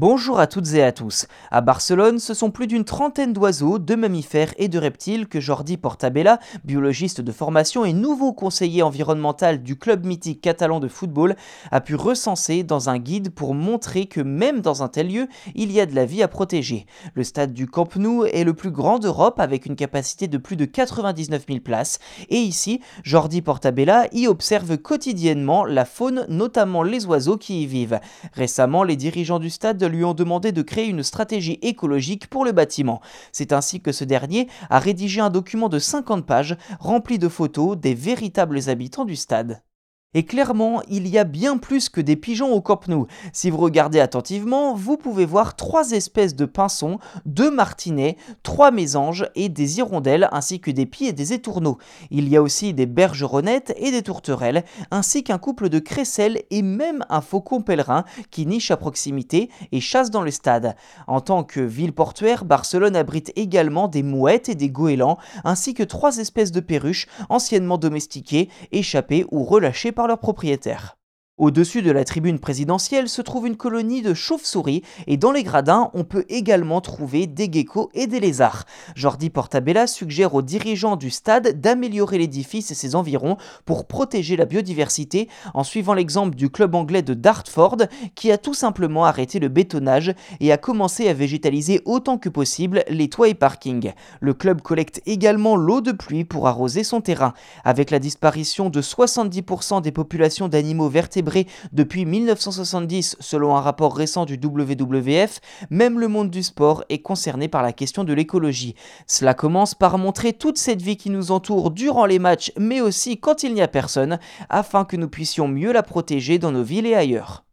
Bonjour à toutes et à tous. À Barcelone, ce sont plus d'une trentaine d'oiseaux, de mammifères et de reptiles que Jordi Portabella, biologiste de formation et nouveau conseiller environnemental du club mythique catalan de football, a pu recenser dans un guide pour montrer que même dans un tel lieu, il y a de la vie à protéger. Le stade du Camp Nou est le plus grand d'Europe avec une capacité de plus de 99 000 places et ici, Jordi Portabella y observe quotidiennement la faune, notamment les oiseaux qui y vivent. Récemment, les dirigeants du stade lui ont demandé de créer une stratégie écologique pour le bâtiment. C'est ainsi que ce dernier a rédigé un document de 50 pages rempli de photos des véritables habitants du stade. Et clairement, il y a bien plus que des pigeons au Camp. Si vous regardez attentivement, vous pouvez voir trois espèces de pinsons, deux martinets, trois mésanges et des hirondelles, ainsi que des pieds et des étourneaux. Il y a aussi des bergeronnettes et des tourterelles, ainsi qu'un couple de crécelles et même un faucon pèlerin qui niche à proximité et chasse dans le stade. En tant que ville portuaire, Barcelone abrite également des mouettes et des goélands, ainsi que trois espèces de perruches anciennement domestiquées, échappées ou relâchées par leurs propriétaires. Au-dessus de la tribune présidentielle se trouve une colonie de chauves-souris et dans les gradins, on peut également trouver des geckos et des lézards. Jordi Portabella suggère aux dirigeants du stade d'améliorer l'édifice et ses environs pour protéger la biodiversité en suivant l'exemple du club anglais de Dartford qui a tout simplement arrêté le bétonnage et a commencé à végétaliser autant que possible les toits et parkings. Le club collecte également l'eau de pluie pour arroser son terrain. Avec la disparition de 70% des populations d'animaux vertébrés depuis 1970 selon un rapport récent du WWF, même le monde du sport est concerné par la question de l'écologie. Cela commence par montrer toute cette vie qui nous entoure durant les matchs mais aussi quand il n'y a personne, afin que nous puissions mieux la protéger dans nos villes et ailleurs.